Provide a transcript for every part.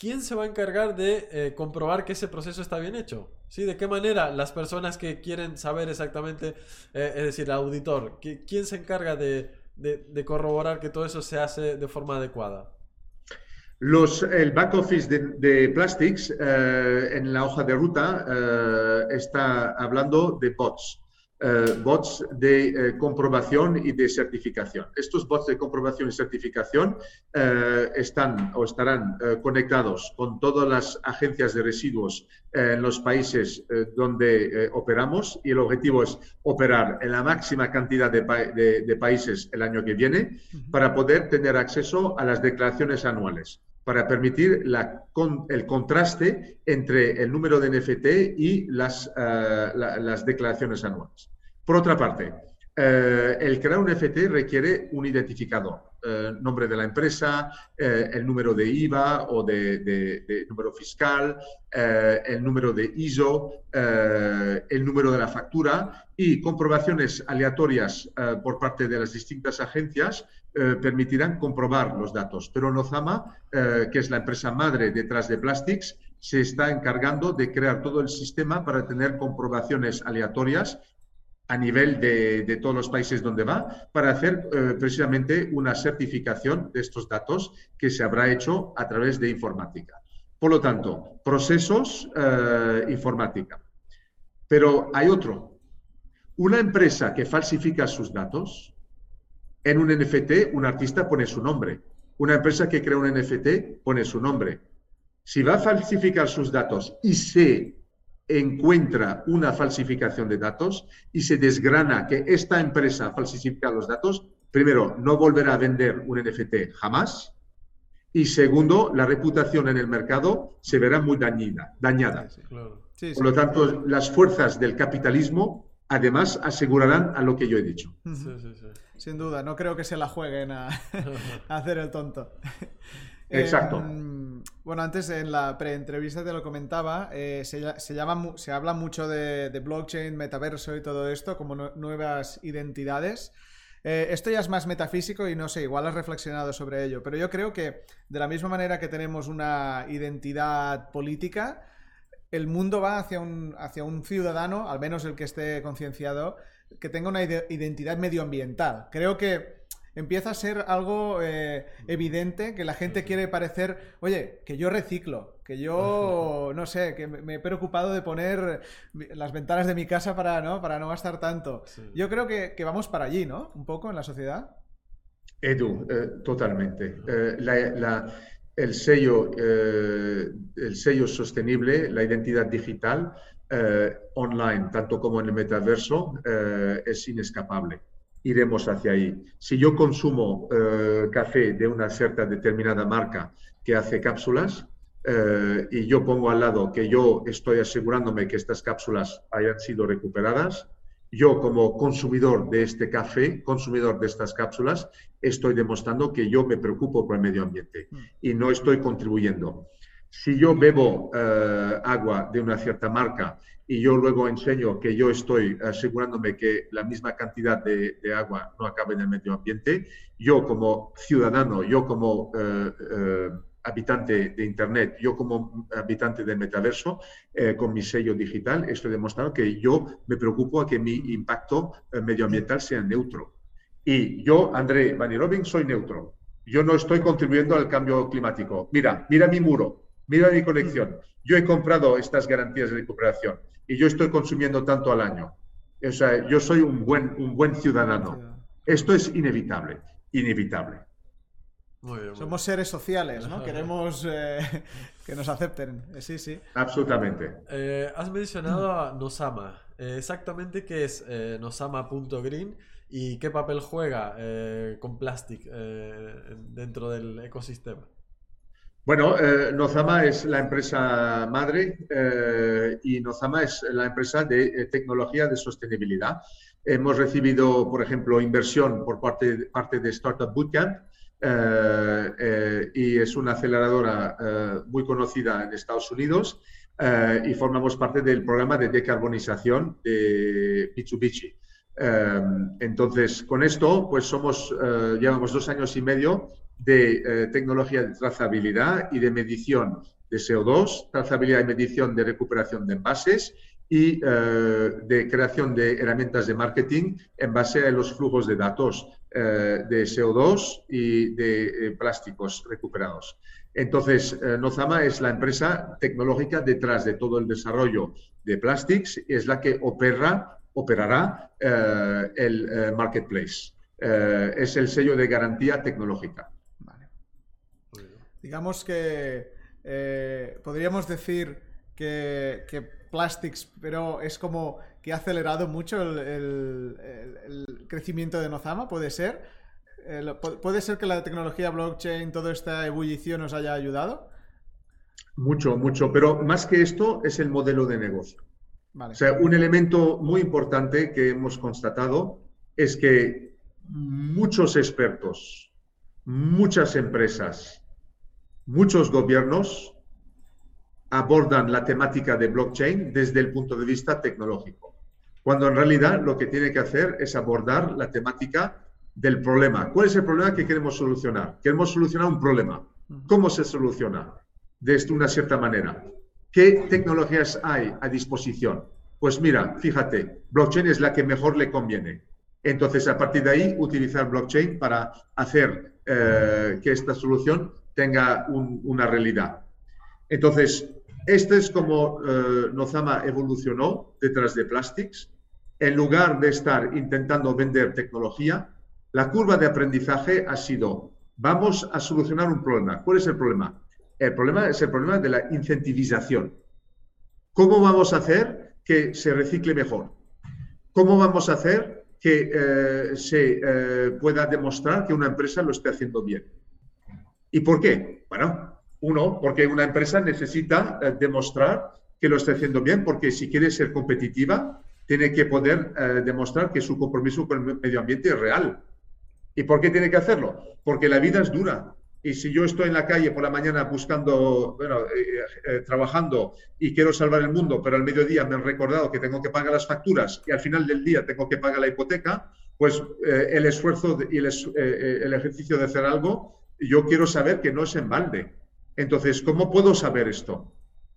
¿quién se va a encargar de eh, comprobar que ese proceso está bien hecho? ¿Sí? ¿De qué manera las personas que quieren saber exactamente, eh, es decir, el auditor, ¿quién se encarga de, corroborar que todo eso se hace de forma adecuada? El back office de, Plastics eh, en la hoja de ruta está hablando de bots. Eh, bots de eh, comprobación y de certificación. Estos bots de comprobación y certificación eh, están o estarán conectados con todas las agencias de residuos en los países donde operamos y el objetivo es operar en la máxima cantidad de, países el año que viene para poder tener acceso a las declaraciones anuales para permitir el contraste entre el número de NFT y las, las declaraciones anuales. Por otra parte, eh, el crear un FT requiere un identificador, eh, nombre de la empresa, eh, el número de IVA o de, número fiscal, el número de ISO, el número de la factura y comprobaciones aleatorias por parte de las distintas agencias permitirán comprobar los datos. Pero Nozama, que es la empresa madre detrás de Plastics, se está encargando de crear todo el sistema para tener comprobaciones aleatorias a nivel de, todos los países donde va para hacer eh, precisamente una certificación de estos datos que se habrá hecho a través de informática. Por lo tanto, procesos eh, informática. Pero hay otro. Una empresa que falsifica sus datos, en un NFT un artista pone su nombre. Una empresa que crea un NFT pone su nombre. Si va a falsificar sus datos y se encuentra una falsificación de datos y se desgrana que esta empresa falsifica los datos, primero, no volverá a vender un NFT jamás. Y segundo, la reputación en el mercado se verá muy dañida, dañada. Por lo tanto, las fuerzas del capitalismo además asegurarán a lo que yo he dicho. Sin duda, no creo que se la jueguen a hacer el tonto. Exacto. Em, bueno, antes en la pre-entrevista te lo comentaba, eh, se, llama, se habla mucho de, blockchain, metaverso y todo esto como nuevas identidades. Eh, esto ya es más metafísico y no sé, igual has reflexionado sobre ello, pero yo creo que de la misma manera que tenemos una identidad política, el mundo va hacia un, hacia un ciudadano, al menos el que esté concienciado, que tenga una identidad medioambiental. Creo que empieza a ser algo eh, evidente que la gente quiere parecer, oye, que yo reciclo, que yo, no sé, que me he preocupado de poner las ventanas de mi casa para no, para no gastar tanto. Yo creo que, vamos para allí, ¿no? Un poco en la sociedad. Edu, eh, totalmente. Eh, el, sello, el sello sostenible, la identidad digital online, tanto como en el metaverso, es inescapable iremos hacia ahí. Si yo consumo eh, café de una cierta determinada marca que hace cápsulas eh, y yo pongo al lado que yo estoy asegurándome que estas cápsulas hayan sido recuperadas, yo como consumidor de este café, consumidor de estas cápsulas, estoy demostrando que yo me preocupo por el medio ambiente mm. y no estoy contribuyendo. Si yo bebo eh, agua de una cierta marca y yo luego enseño que yo estoy asegurándome que la misma cantidad de, agua no acabe en el medio ambiente, yo como ciudadano, yo como eh, eh, habitante de Internet, yo como habitante del metaverso, eh, con mi sello digital, estoy demostrando que yo me preocupo a que mi impacto medioambiental sea neutro. Y yo, André Van Robin, soy neutro. Yo no estoy contribuyendo al cambio climático. Mira, mira mi muro, mira mi colección. Yo he comprado estas garantías de recuperación y yo estoy consumiendo tanto al año. O sea, yo soy un buen, un buen ciudadano. Esto es inevitable, inevitable. Somos seres sociales, ¿no? Queremos eh, que nos acepten. Eh, sí, sí. Absolutamente. Eh, has mencionado a Nosama. exactamente qué es nosama.green y qué papel juega con Plastic dentro del ecosistema. Bueno, eh, Nozama es la empresa madre eh, y Nozama es la empresa de eh, tecnología de sostenibilidad. Hemos recibido, por ejemplo, inversión por parte, parte de Startup Bootcamp y es una aceleradora muy conocida en Estados Unidos y formamos parte del programa de decarbonización de Mitsubishi. entonces, con esto, pues somos, llevamos dos años y medio de tecnología de trazabilidad y de medición de CO2, trazabilidad y medición de recuperación de envases y de creación de herramientas de marketing en base a los flujos de datos de CO2 y de plásticos recuperados. Entonces, eh, Nozama es la empresa tecnológica detrás de todo el desarrollo de Plastics y es la que opera, operará eh, el eh, marketplace. es el sello de garantía tecnológica. Digamos que podríamos decir que, Plastics, pero es como que ha acelerado mucho el, el crecimiento de Nozama, ¿puede ser? Eh, ¿Puede ser que la tecnología blockchain, toda esta ebullición nos haya ayudado? Mucho, mucho, pero más que esto es el modelo de negocio. O sea, un elemento muy importante que hemos constatado es que muchos expertos, muchas empresas, muchos gobiernos abordan la temática de blockchain desde el punto de vista tecnológico, cuando en realidad lo que tiene que hacer es abordar la temática del problema. ¿Cuál es el problema que queremos solucionar? Queremos solucionar un problema. ¿Cómo se soluciona? De una cierta manera. ¿Qué tecnologías hay a disposición? Pues mira, fíjate, blockchain es la que mejor le conviene. Entonces, a partir de ahí, utilizar blockchain para hacer eh, que esta solución tenga una realidad. Entonces, esto es como eh, Nozama evolucionó detrás de Plastics. En lugar de estar intentando vender tecnología, la curva de aprendizaje ha sido, vamos a solucionar un problema. ¿Cuál es el problema? El problema es el problema de la incentivización. ¿Cómo vamos a hacer que se recicle mejor? ¿Cómo vamos a hacer que eh, se eh, pueda demostrar que una empresa lo esté haciendo bien? ¿Y por qué? Bueno, uno, porque una empresa necesita eh, demostrar que lo está haciendo bien, porque si quiere ser competitiva, tiene que poder demostrar que su compromiso con el medio ambiente es real. ¿Y por qué tiene que hacerlo? Porque la vida es dura. Y si yo estoy en la calle por la mañana buscando, bueno, eh, eh, trabajando y quiero salvar el mundo, pero al mediodía me han recordado que tengo que pagar las facturas y al final del día tengo que pagar la hipoteca, pues eh, el esfuerzo y el, el, ejercicio de hacer algo, yo quiero saber que no es en balde. Entonces, ¿cómo puedo saber esto?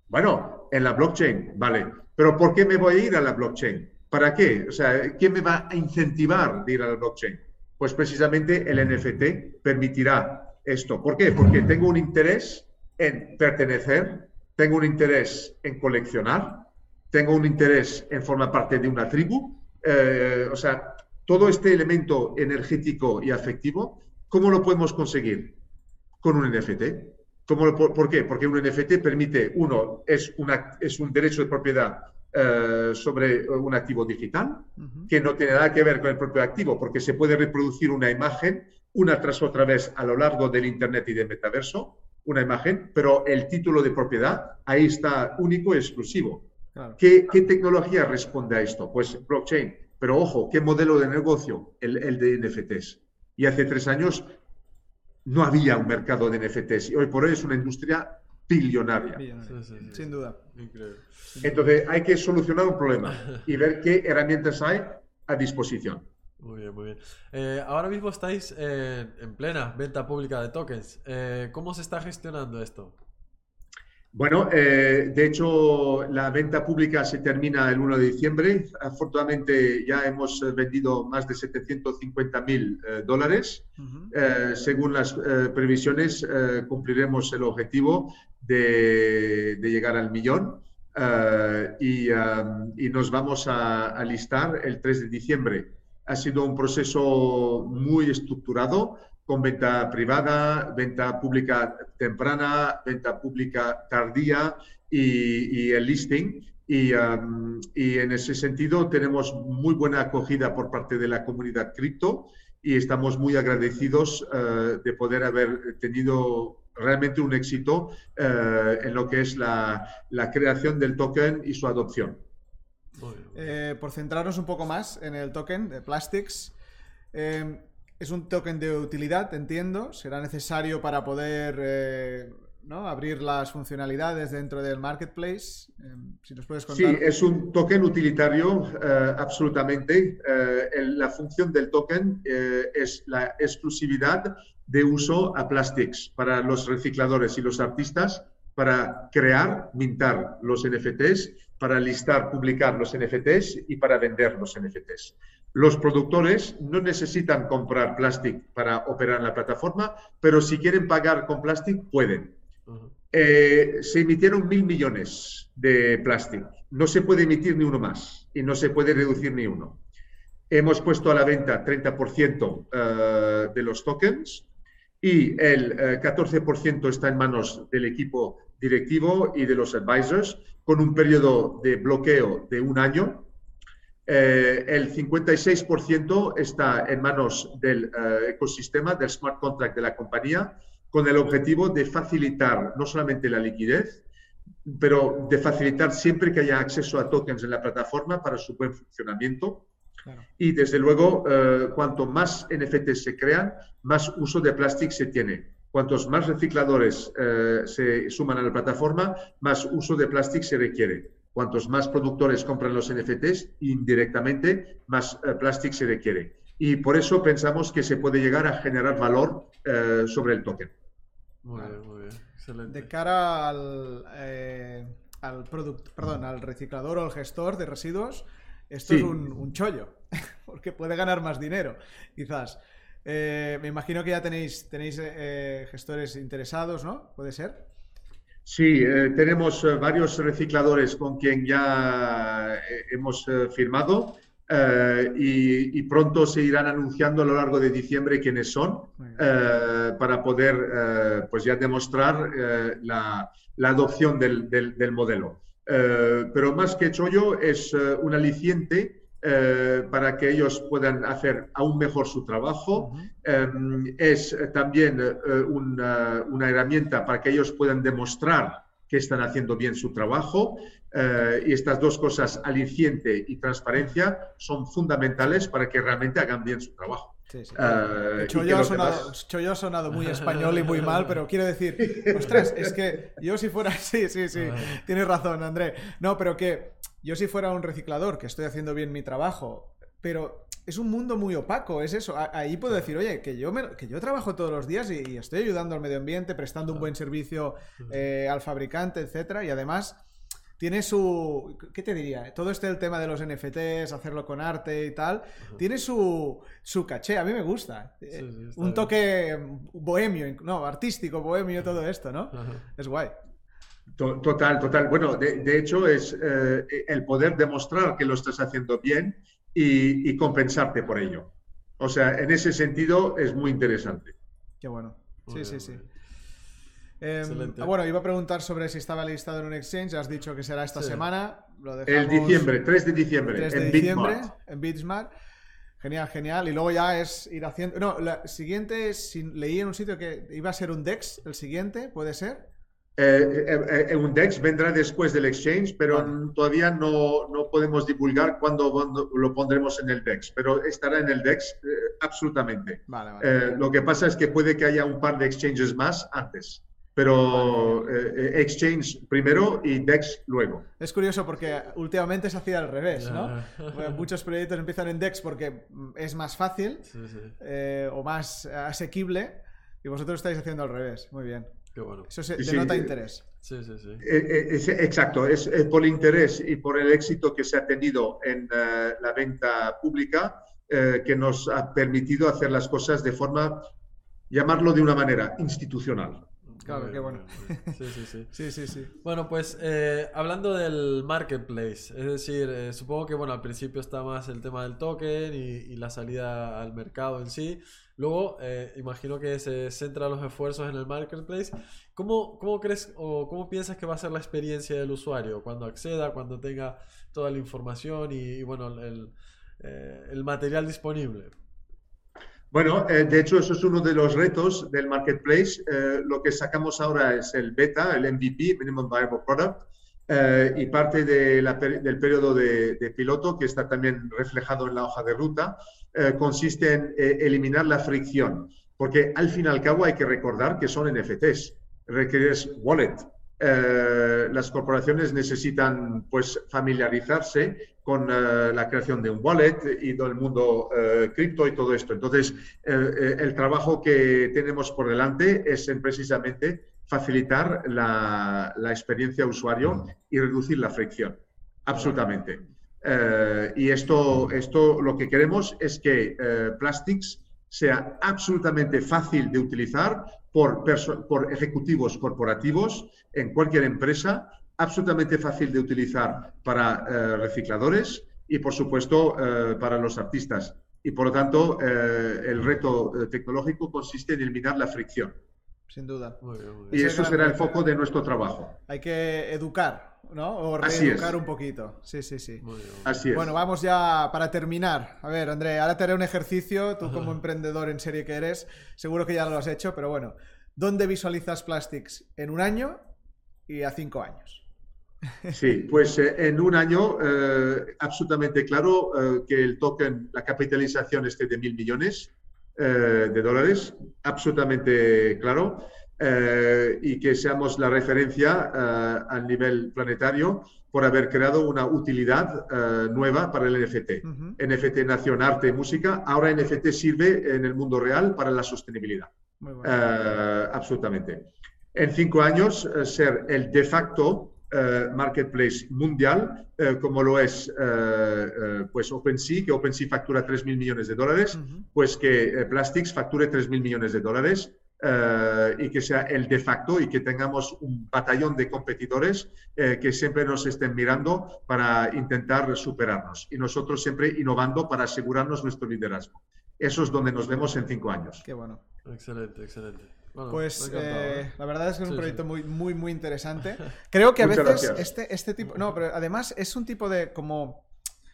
Bueno, en la blockchain, vale. Pero ¿por qué me voy a ir a la blockchain? ¿Para qué? O sea, ¿quién me va a incentivar de ir a la blockchain? Pues precisamente el NFT permitirá esto. ¿Por qué? Porque tengo un interés en pertenecer, tengo un interés en coleccionar, tengo un interés en formar parte de una tribu. Eh, o sea, todo este elemento energético y afectivo, ¿cómo lo podemos conseguir? Con un NFT. ¿Cómo por, qué? Porque un NFT permite, uno, es, una, es un derecho de propiedad eh, sobre un activo digital, que no tiene nada que ver con el propio activo, porque se puede reproducir una imagen una tras otra vez a lo largo del Internet y del metaverso, una imagen, pero el título de propiedad ahí está único y exclusivo. ¿Qué, tecnología responde a esto? Pues blockchain. Pero ojo, ¿qué modelo de negocio? El, el de NFTs. Y hace tres años no había un mercado de NFTs y hoy por hoy es una industria billonaria. Sin duda. Entonces hay que solucionar un problema y ver qué herramientas hay a disposición. Muy bien, muy bien. Eh, ahora mismo estáis eh, en plena venta pública de tokens. Eh, ¿Cómo se está gestionando esto? Bueno, eh, de hecho, la venta pública se termina el 1 de diciembre. Afortunadamente, ya hemos eh, vendido más de 750 mil eh, dólares. según las previsiones, cumpliremos el objetivo de, llegar al millón y, nos vamos a, a listar el 3 de diciembre. Ha sido un proceso muy estructurado con venta privada, venta pública temprana, venta pública tardía y, el listing. Um, y, en ese sentido tenemos muy buena acogida por parte de la comunidad cripto y estamos muy agradecidos uh, de poder haber tenido realmente un éxito uh, en lo que es la, creación del token y su adopción. Eh, por centrarnos un poco más en el token de Plastics, eh, es un token de utilidad, entiendo. Será necesario para poder eh, ¿no? abrir las funcionalidades dentro del marketplace. Em, si nos puedes contar. Sí, es un token utilitario, eh, absolutamente. Eh, la función del token es la exclusividad de uso a Plastics para los recicladores y los artistas para crear, mintar los NFTs, para listar, publicar los NFTs y para vender los NFTs. Los productores no necesitan comprar Plastic para operar en la plataforma, pero si quieren pagar con Plastic, pueden. Eh, se emitieron mil millones de Plastic. No se puede emitir ni uno más y no se puede reducir ni uno. Hemos puesto a la venta 30% eh, de los tokens y el 14% eh, está en manos del equipo directivo y de los advisors con un periodo de bloqueo de un año eh, el 56% está en manos del eh, ecosistema, del smart contract de la compañía, con el objetivo de facilitar no solamente la liquidez, pero de facilitar siempre que haya acceso a tokens en la plataforma para su buen funcionamiento. Y desde luego, eh, cuanto más NFTs se crean, más uso de plástico se tiene. Cuantos más recicladores se suman a la plataforma, más uso de plástico se requiere. Cuantos más productores compran los NFTs, indirectamente más eh, plástico se requiere. Y por eso pensamos que se puede llegar a generar valor eh, sobre el token. Muy bien, muy bien. Excelente. De cara al, eh, al, perdón, al reciclador o al gestor de residuos, esto es un, chollo, porque puede ganar más dinero, quizás. me imagino que ya tenéis, tenéis gestores interesados, ¿no? ¿Puede ser? Sí, eh, tenemos eh, varios recicladores con quien ya eh, hemos firmado y, pronto se irán anunciando a lo largo de diciembre quiénes son para poder pues ya demostrar la, adopción del, del modelo. pero más que chollo es un aliciente eh, para que ellos puedan hacer aún mejor su trabajo. Em, es también eh, una, herramienta para que ellos puedan demostrar que están haciendo bien su trabajo. Eh, y estas dos cosas, aliciente y transparencia, son fundamentales para que realmente hagan bien su trabajo. Sí, Chollo, ha sonado, ha sonado, muy español y muy mal, pero quiero decir, ostras, es que yo si fuera, sí, sí, sí, tienes razón, André. No, pero que yo si fuera un reciclador, que estoy haciendo bien mi trabajo, pero es un mundo muy opaco, es eso. Ahí puedo decir, oye, que yo, que yo trabajo todos los días y, estoy ayudando al medio ambiente, prestando un buen servicio eh, al fabricante, etcétera, y además tiene su. ¿Qué te diría? Todo este el tema de los NFTs, hacerlo con arte y tal, tiene su, su caché. A mí me gusta. Eh, un toque bohemio, no, artístico, bohemio, todo esto, ¿no? Es guay. Total, total. Bueno, de, hecho es eh, el poder demostrar que lo estás haciendo bien y, compensarte por ello. O sea, en ese sentido es muy interesante. Qué bueno. Sí, sí, sí. Ah, bueno, iba a preguntar sobre si estaba listado en un exchange. Has dicho que será esta semana. El diciembre, 3 de diciembre. 3 de en diciembre en Bitsmart. Genial, genial. Y luego ya es ir haciendo. No, la siguiente, leí en un sitio que iba a ser un DEX, el siguiente, ¿puede ser? Eh, eh, eh, un DEX vendrá después del exchange, pero todavía no, no, podemos divulgar cuándo lo pondremos en el DEX, pero estará en el DEX absolutamente. lo que pasa es que puede que haya un par de exchanges más antes, pero exchange primero y DEX luego. Es curioso porque últimamente se hacía al revés, ¿no? muchos proyectos empiezan en DEX porque es más fácil o más asequible y vosotros estáis haciendo al revés. Muy bien. Eso se denota interés. Sí, sí, sí. Eh, eh, exacto, es, por el interés y por el éxito que se ha tenido en eh, la venta pública que nos ha permitido hacer las cosas de forma, llamarlo de una manera institucional. Claro, qué bueno. Sí, sí, sí. sí, sí, sí. Bueno, pues hablando del marketplace, es decir, supongo que bueno, al principio está más el tema del token y, y la salida al mercado en sí. Luego, eh, imagino que se centra los esfuerzos en el marketplace. ¿Cómo, ¿Cómo, crees o cómo piensas que va a ser la experiencia del usuario cuando acceda, cuando tenga toda la información y, bueno, el, eh, el, material disponible? Bueno, eh, de hecho, eso es uno de los retos del marketplace. lo que sacamos ahora es el beta, el MVP, Minimum Viable Product, y parte de del periodo de, de, piloto que está también reflejado en la hoja de ruta. Eh, consiste en eh, eliminar la fricción, porque al fin y al cabo hay que recordar que son NFTs. requieres wallet. Eh, las corporaciones necesitan pues familiarizarse con eh, la creación de un wallet y todo el mundo eh, cripto y todo esto. Entonces, el trabajo que tenemos por delante es en precisamente facilitar la, la, experiencia usuario y reducir la fricción. Absolutamente. y esto, esto lo que queremos es que Plastics sea absolutamente fácil de utilizar por, por ejecutivos corporativos en cualquier empresa, absolutamente fácil de utilizar para eh, recicladores y, por supuesto, eh, para los artistas. Y, por lo tanto, eh, el reto tecnológico consiste en eliminar la fricción. Sin duda. Y eso será el foco de nuestro trabajo. Hay que educar ¿no? O reeducar un poquito. Sí, sí, sí. Así es. Bueno, vamos ya para terminar. A ver, André, ahora te haré un ejercicio. Tú, como emprendedor en serie que eres, seguro que ya lo has hecho, pero bueno. ¿Dónde visualizas Plastics en un año y a cinco años? Sí, pues eh, en un año eh, absolutamente claro eh, que el token, la capitalización esté de mil millones de dólares, absolutamente claro. Y que seamos la referencia a nivel planetario por haber creado una utilidad nueva para el NFT. NFT nació en arte y música, ahora NFT sirve en el mundo real para la sostenibilidad. absolutamente. En cinco años, ser el de facto marketplace mundial, como lo es pues OpenSea, que OpenSea factura 3.000 millones de dólares, pues que Plastics facture 3.000 millones de dólares eh, y que sea el de facto y que tengamos un batallón de competidores eh, que siempre nos estén mirando para intentar superarnos y nosotros siempre innovando para asegurarnos nuestro liderazgo. Eso es donde nos vemos en cinco años. Qué bueno. Excelente, excelente. Pues eh, la verdad es que es un proyecto muy, muy, muy interesante. Creo que a veces este, este tipo... No, pero además es un tipo de como...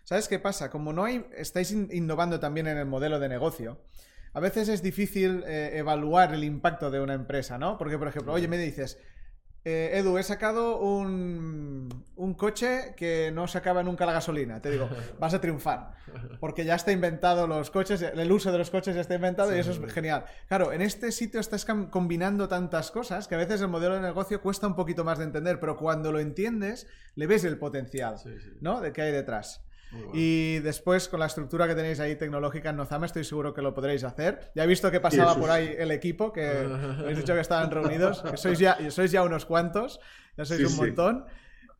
¿Sabes qué pasa? Como no hay... Estáis innovando también en el modelo de negocio a veces es difícil eh, evaluar el impacto de una empresa, ¿no? Porque, por ejemplo, oye, me dices, eh, Edu, he sacado un, coche que no sacaba nunca la gasolina. Te digo, vas a triunfar. Porque ya está inventado los coches, el uso de los coches ya está inventado y eso es genial. Claro, en este sitio estás combinando tantas cosas que a veces el modelo de negocio cuesta un poquito más de entender, pero cuando lo entiendes, le ves el potencial, ¿no? De qué hay detrás. Y después, con la estructura que tenéis ahí tecnológica en Nozama, estoy seguro que lo podréis hacer. Ya he visto que pasaba por ahí el equipo, que habéis dicho que estaban reunidos, que sois ya, sois ya unos cuantos, ya sois un montón.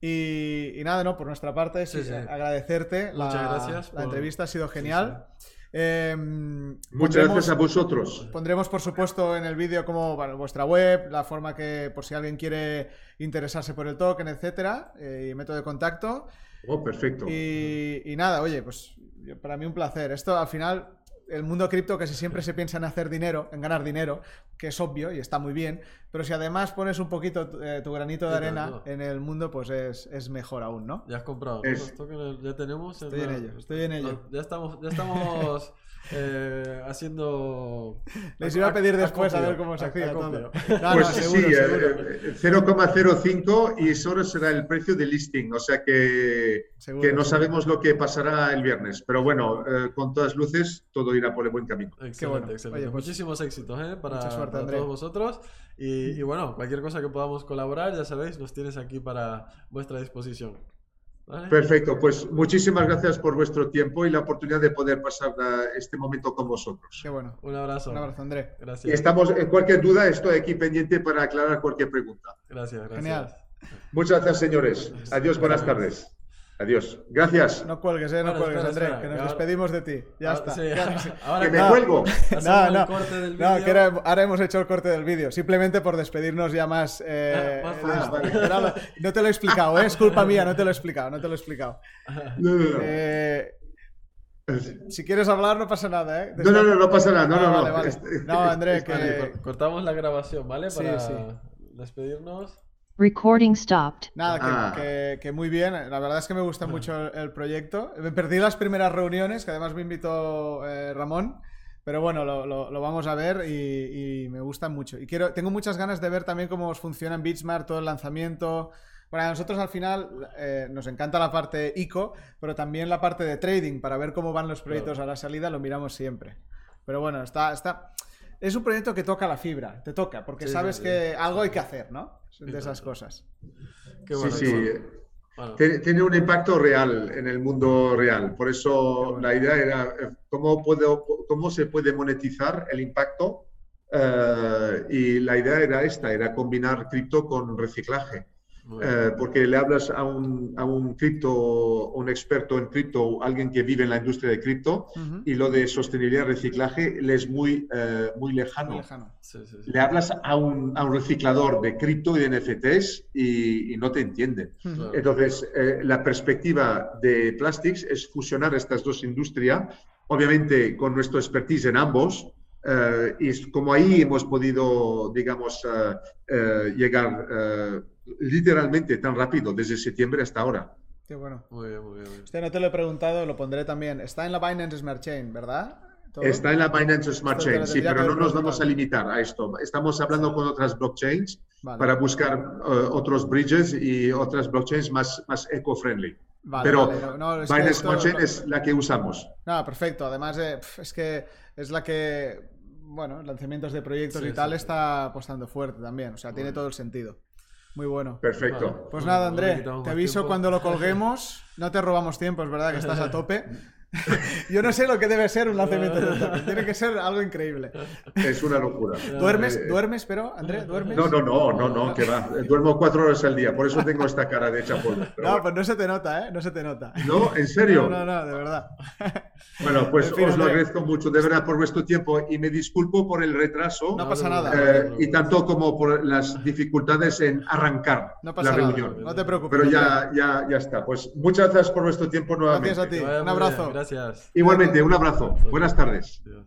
Y, nada, no, por nuestra parte, agradecerte. Muchas la, gracias. La entrevista ha sido genial. Em, Muchas gracias a vosotros. Pondremos, por supuesto, en el vídeo como vuestra web, la forma que, por si alguien quiere interesarse por el token, etcétera, eh, y método de contacto. Oh, perfecto. Y, nada, oye, pues para mí un placer. Esto al final, el mundo cripto casi siempre se piensa en hacer dinero, en ganar dinero, que es obvio y está muy bien, pero si además pones un poquito eh, tu granito de arena en el mundo, pues es, mejor aún, ¿no? Ya has comprado. ya tenemos. Estoy en, ello, estoy en ello. ya estamos, ya estamos eh, haciendo. Les iba a pedir después a, ver cómo se hacía todo. pues sí, 0,05 y eso será el precio de listing, o sea que, que no sabemos lo que pasará el viernes, pero bueno, eh, con todas luces todo irá por el buen camino. Excelente, excelente. Pues Muchísimos éxitos ¿eh? para, todos vosotros y, y bueno, cualquier cosa que podamos colaborar, ya sabéis, nos tienes aquí para vuestra disposición. Perfecto, pues muchísimas gracias por vuestro tiempo y la oportunidad de poder pasar este momento con vosotros. Qué bueno. Un abrazo. Un abrazo, André. Gracias. Y estamos, en cualquier duda, estoy aquí pendiente para aclarar cualquier pregunta. Gracias, gracias. Genial. Muchas gracias, señores. Adiós, buenas tardes. Adiós. Gracias. No cuelgues, eh, no cuelgues, André, que nos despedimos de ti. Ya está. Ahora que me cuelgo. No, no, no que ahora, hemos hecho el corte del vídeo. Simplemente por despedirnos ya más. Eh, ah, no te lo he explicado, ¿eh? es culpa mía, no te lo he explicado, no te lo he explicado. Eh, si quieres hablar, no pasa nada, ¿eh? No, no, no, no pasa nada. No, no, no. Este, no, André, que. Cortamos la grabación, ¿vale? Para despedirnos. Recording stopped. Nada, ah. que, muy bien. La verdad es que me gusta mucho el, proyecto. Me perdí las primeras reuniones, que además me invitó eh, Ramón. Pero bueno, lo, vamos a ver y, me gusta mucho. Y quiero, tengo muchas ganas de ver también cómo funciona en Beachmart todo el lanzamiento. Bueno, a nosotros al final eh, nos encanta la parte ICO, pero también la parte de trading para ver cómo van los proyectos a la salida lo miramos siempre. Pero bueno, está, está, es un proyecto que toca la fibra, te toca, porque Sí, sabes sí, que sí. algo hay que hacer, ¿no? De Sí, esas sí. cosas. Qué Sí, bueno, sí. bueno. Bueno, Tiene, un impacto real en el mundo real. Por eso bueno. la idea era eh, cómo, puedo, cómo se puede monetizar el impacto. eh, y la idea era esta, era combinar cripto con reciclaje. Eh, porque le hablas a un, a un cripto, un experto en cripto, alguien que vive en la industria de cripto, Ujú. y lo de sostenibilidad y reciclaje le es muy, eh, muy lejano. Muy lejano. Sí, sí, sí. Le hablas a un, a un reciclador de cripto y de NFTs y, y no te entiende. Ujú. Claro. Entonces, eh, la perspectiva de Plastics es fusionar estas dos industrias, obviamente con nuestro expertise en ambos, eh, y como ahí hemos podido, digamos, eh, eh, llegar literalmente tan rápido, desde septiembre hasta ahora. Qué bueno. Muy bien, muy bien. muy bien. Este no te lo he preguntado, lo pondré también. Está en la Binance Smart Chain, ¿verdad? ¿Todo? Está en la Binance Smart Chain, sí, pero no nos vamos a limitar a esto. Estamos hablando con otras blockchains Vale. para buscar otros bridges y otras blockchains más, más eco-friendly. Vale, pero vale, no, Binance esto- Smart Chain es la que usamos. No, perfecto. Además, eh, es que es la que, bueno, lanzamientos de proyectos Sí, y tal sí, está apostando fuerte también. O sea, tiene todo el sentido. Muy bueno. Perfecto. Vale. Pues Bueno, nada, André, te aviso tiempo. cuando lo colguemos. No te robamos tiempo, es verdad que estás a tope. Yo no sé lo que debe ser un lanzamiento de token. Tiene que ser algo increíble. Es una locura. ¿Duermes? Eh, ¿Duermes, pero, André? ¿Duermes? No, no, no, no, no, que va. Duermo cuatro horas al día, por eso tengo esta cara de chapollo. Pero No, bueno. pues no se te nota, ¿eh? No se te nota. No, en serio. No, no, no, de verdad. Bueno, pues En fin, os lo agradezco mucho, de verdad, por vuestro tiempo y me disculpo por el retraso No pasa nada. eh, y tanto como por las dificultades en arrancar No pasa la nada. reunión. No te preocupes. Pero ya, ya, ya está. Pues muchas gracias por vuestro tiempo nuevamente. Gracias a ti. Un abrazo. Gracias. Igualmente, un abrazo. Buenas tardes. Adiós.